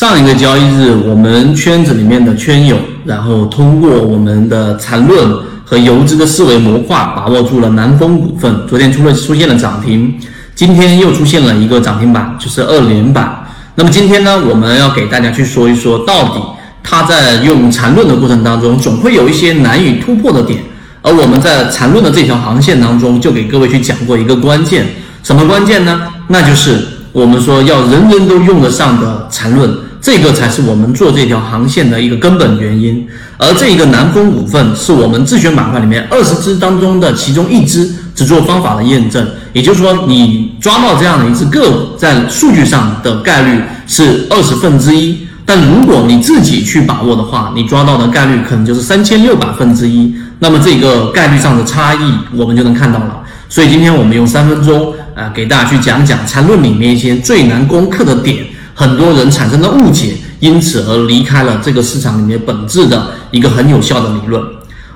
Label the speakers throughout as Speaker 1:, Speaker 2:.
Speaker 1: 上一个交易日，我们圈子里面的圈友，然后通过我们的缠论和游资的思维模块，把握住了南风股份。昨天出了出现了涨停，今天又出现了一个涨停板，就是二连板。那么今天呢，我们要给大家去说一说，到底它在用缠论的过程当中，总会有一些难以突破的点。而我们在缠论的这条航线当中，就给各位去讲过一个关键，什么关键呢？那就是我们说要人人都用得上的缠论，这个才是我们做这条航线的一个根本原因。而这一个南风股份是我们自选板块里面二十只当中的其中一只，只做方法的验证。也就是说，你抓到这样的一只个股，在数据上的概率是二十分之一。但如果你自己去把握的话，你抓到的概率可能就是三千六百分之一。那么这个概率上的差异，我们就能看到了。所以今天我们用三分钟啊，给大家去讲讲缠论里面一些最难攻克的点，很多人产生的误解，因此而离开了这个市场里面本质的一个很有效的理论。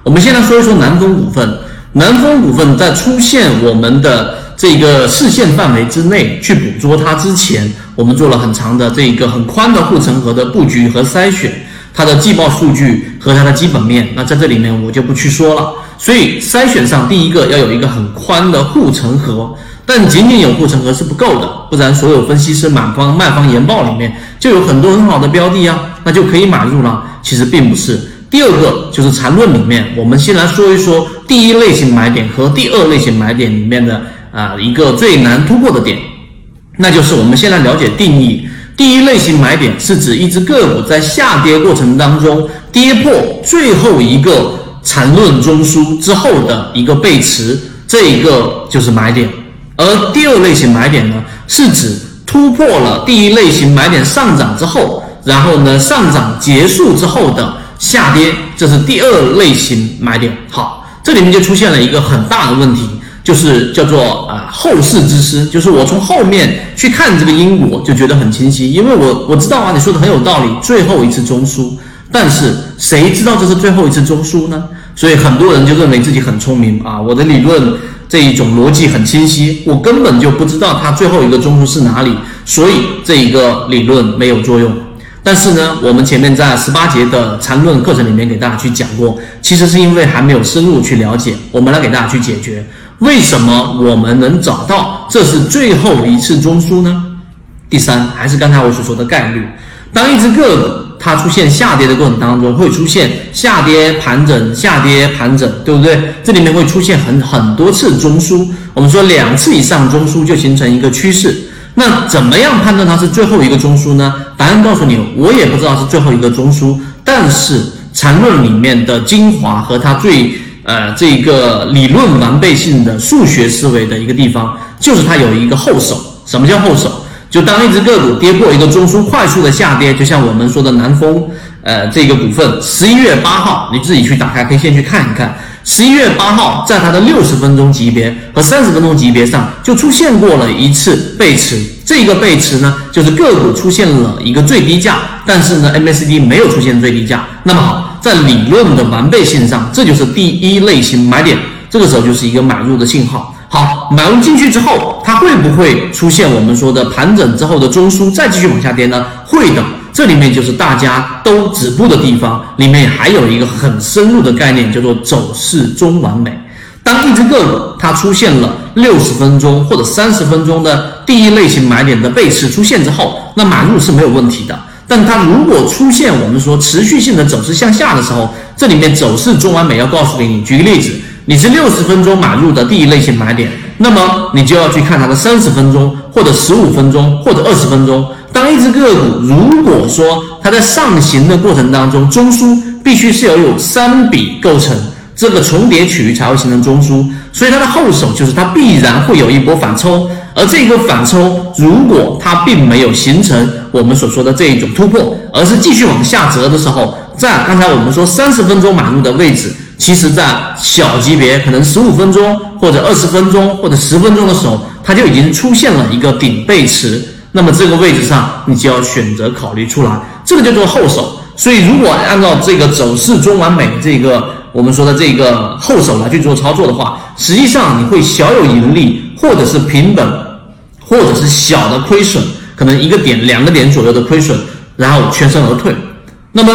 Speaker 1: 我们先来说一说南风股份。南风股份在出现我们的这个视线范围之内去捕捉它之前，我们做了很长的这个很宽的护城河的布局和筛选，它的季报数据和它的基本面，那在这里面我就不去说了。所以筛选上，第一个要有一个很宽的护城河，但仅仅有护城河是不够的，不然所有分析师买方卖方研报里面就有很多很好的标的啊，那就可以买入了。其实并不是。第二个就是缠论里面，我们先来说一说第一类型买点和第二类型买点里面的啊一个最难突破的点，那就是我们先来了解定义。第一类型买点是指一只个股在下跌过程当中跌破最后一个缠论中枢之后的一个背驰，这一个就是买点。而第二类型买点呢，是指突破了第一类型买点上涨之后，然后呢上涨结束之后的。下跌，这是第二类型买点。好，这里面就出现了一个很大的问题，就是叫做啊后世之师，就是我从后面去看这个因果，就觉得很清晰，因为我我知道啊，你说的很有道理，最后一次中枢，但是谁知道这是最后一次中枢呢？所以很多人就认为自己很聪明啊，我的理论这一种逻辑很清晰，我根本就不知道它最后一个中枢是哪里，所以这一个理论没有作用。但是呢，我们前面在十八节的缠论课程里面给大家去讲过，其实是因为还没有深入去了解，我们来给大家去解决为什么我们能找到这是最后一次中枢呢？第三，还是刚才我所说的概率，当一只个股它出现下跌的过程当中，会出现下跌盘整、下跌盘整，对不对？这里面会出现很很多次中枢，我们说两次以上中枢就形成一个趋势。那怎么样判断它是最后一个中枢呢？答案告诉你，我也不知道是最后一个中枢。但是缠论里面的精华和它最呃这个理论完备性的数学思维的一个地方，就是它有一个后手。什么叫后手？就当一只个股跌破一个中枢，快速的下跌，就像我们说的南风呃这个股份，十一月八号，你自己去打开 K 线去看一看。十一月八号，在它的六十分钟级别和三十分钟级别上就出现过了一次背驰。这个背驰呢，就是个股出现了一个最低价，但是呢，MACD 没有出现最低价。那么好，在理论的完备性上，这就是第一类型买点。这个时候就是一个买入的信号。买入进去之后，它会不会出现我们说的盘整之后的中枢，再继续往下跌呢？会的。这里面就是大家都止步的地方，里面还有一个很深入的概念，叫做走势中完美。当一只个股它出现了六十分钟或者三十分钟的第一类型买点的背驰出现之后，那买入是没有问题的。但它如果出现我们说持续性的走势向下的时候，这里面走势中完美要告诉给你，举个例子，你是六十分钟买入的第一类型买点，那么你就要去看它的三十分钟或者十五分钟或者二十分钟。当一只个股如果说它在上行的过程当中，中枢必须是要有三笔构成，这个重叠区域才会形成中枢，所以它的后手就是它必然会有一波反抽，而这个反抽如果它并没有形成我们所说的这一种突破，而是继续往下折的时候，在刚才我们说三十分钟买入的位置，其实在小级别可能十五分钟或者二十分钟或者十分钟的时候，它就已经出现了一个顶背驰。那么这个位置上，你就要选择考虑出来，这个叫做后手。所以如果按照这个走势中完美这个我们说的这个后手来去做操作的话，实际上你会小有盈利，或者是平本，或者是小的亏损，可能一个点、两个点左右的亏损，然后全身而退。那么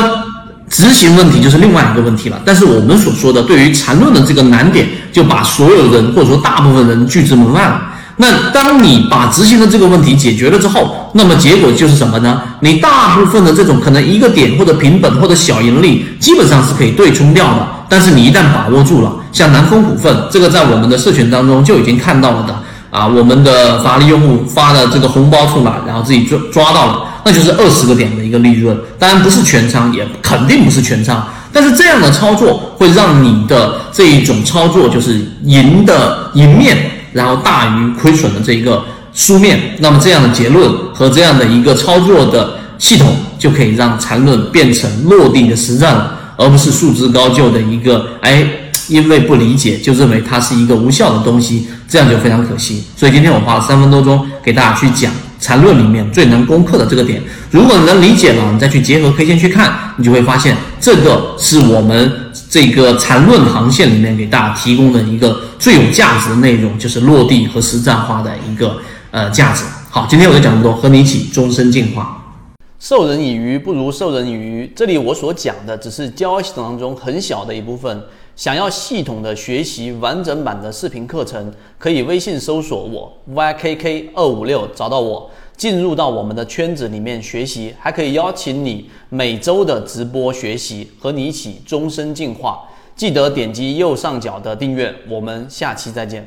Speaker 1: 执行问题就是另外一个问题了。但是我们所说的对于缠论的这个难点，就把所有人或者说大部分人拒之门外了。那当你把执行的这个问题解决了之后，那么结果就是什么呢？你大部分的这种可能一个点或者平本或者小盈利，基本上是可以对冲掉的。但是你一旦把握住了，像南风股份这个，在我们的社群当中就已经看到了的啊，我们的法律用户发的这个红包出来，然后自己抓抓到了，那就是二十个点的一个利润。当然不是全仓，也肯定不是全仓。但是这样的操作会让你的这一种操作就是赢的赢面。然后大于亏损的这一个书面，那么这样的结论和这样的一个操作的系统，就可以让缠论变成落地的实战了，而不是束之高就的一个哎，因为不理解就认为它是一个无效的东西，这样就非常可惜。所以今天我花了三分多钟给大家去讲缠论里面最难攻克的这个点，如果你能理解了，你再去结合 K 线去看，你就会发现这个是我们。这个缠论航线里面给大家提供的一个最有价值的内容，就是落地和实战化的一个呃价值。好，今天我就讲这么多，和你一起终身进化。
Speaker 2: 授人以鱼不如授人以渔，这里我所讲的只是交易系统当中很小的一部分。想要系统的学习完整版的视频课程，可以微信搜索我 ykk 二五六找到我。进入到我们的圈子里面学习，还可以邀请你每周的直播学习，和你一起终身进化。记得点击右上角的订阅，我们下期再见。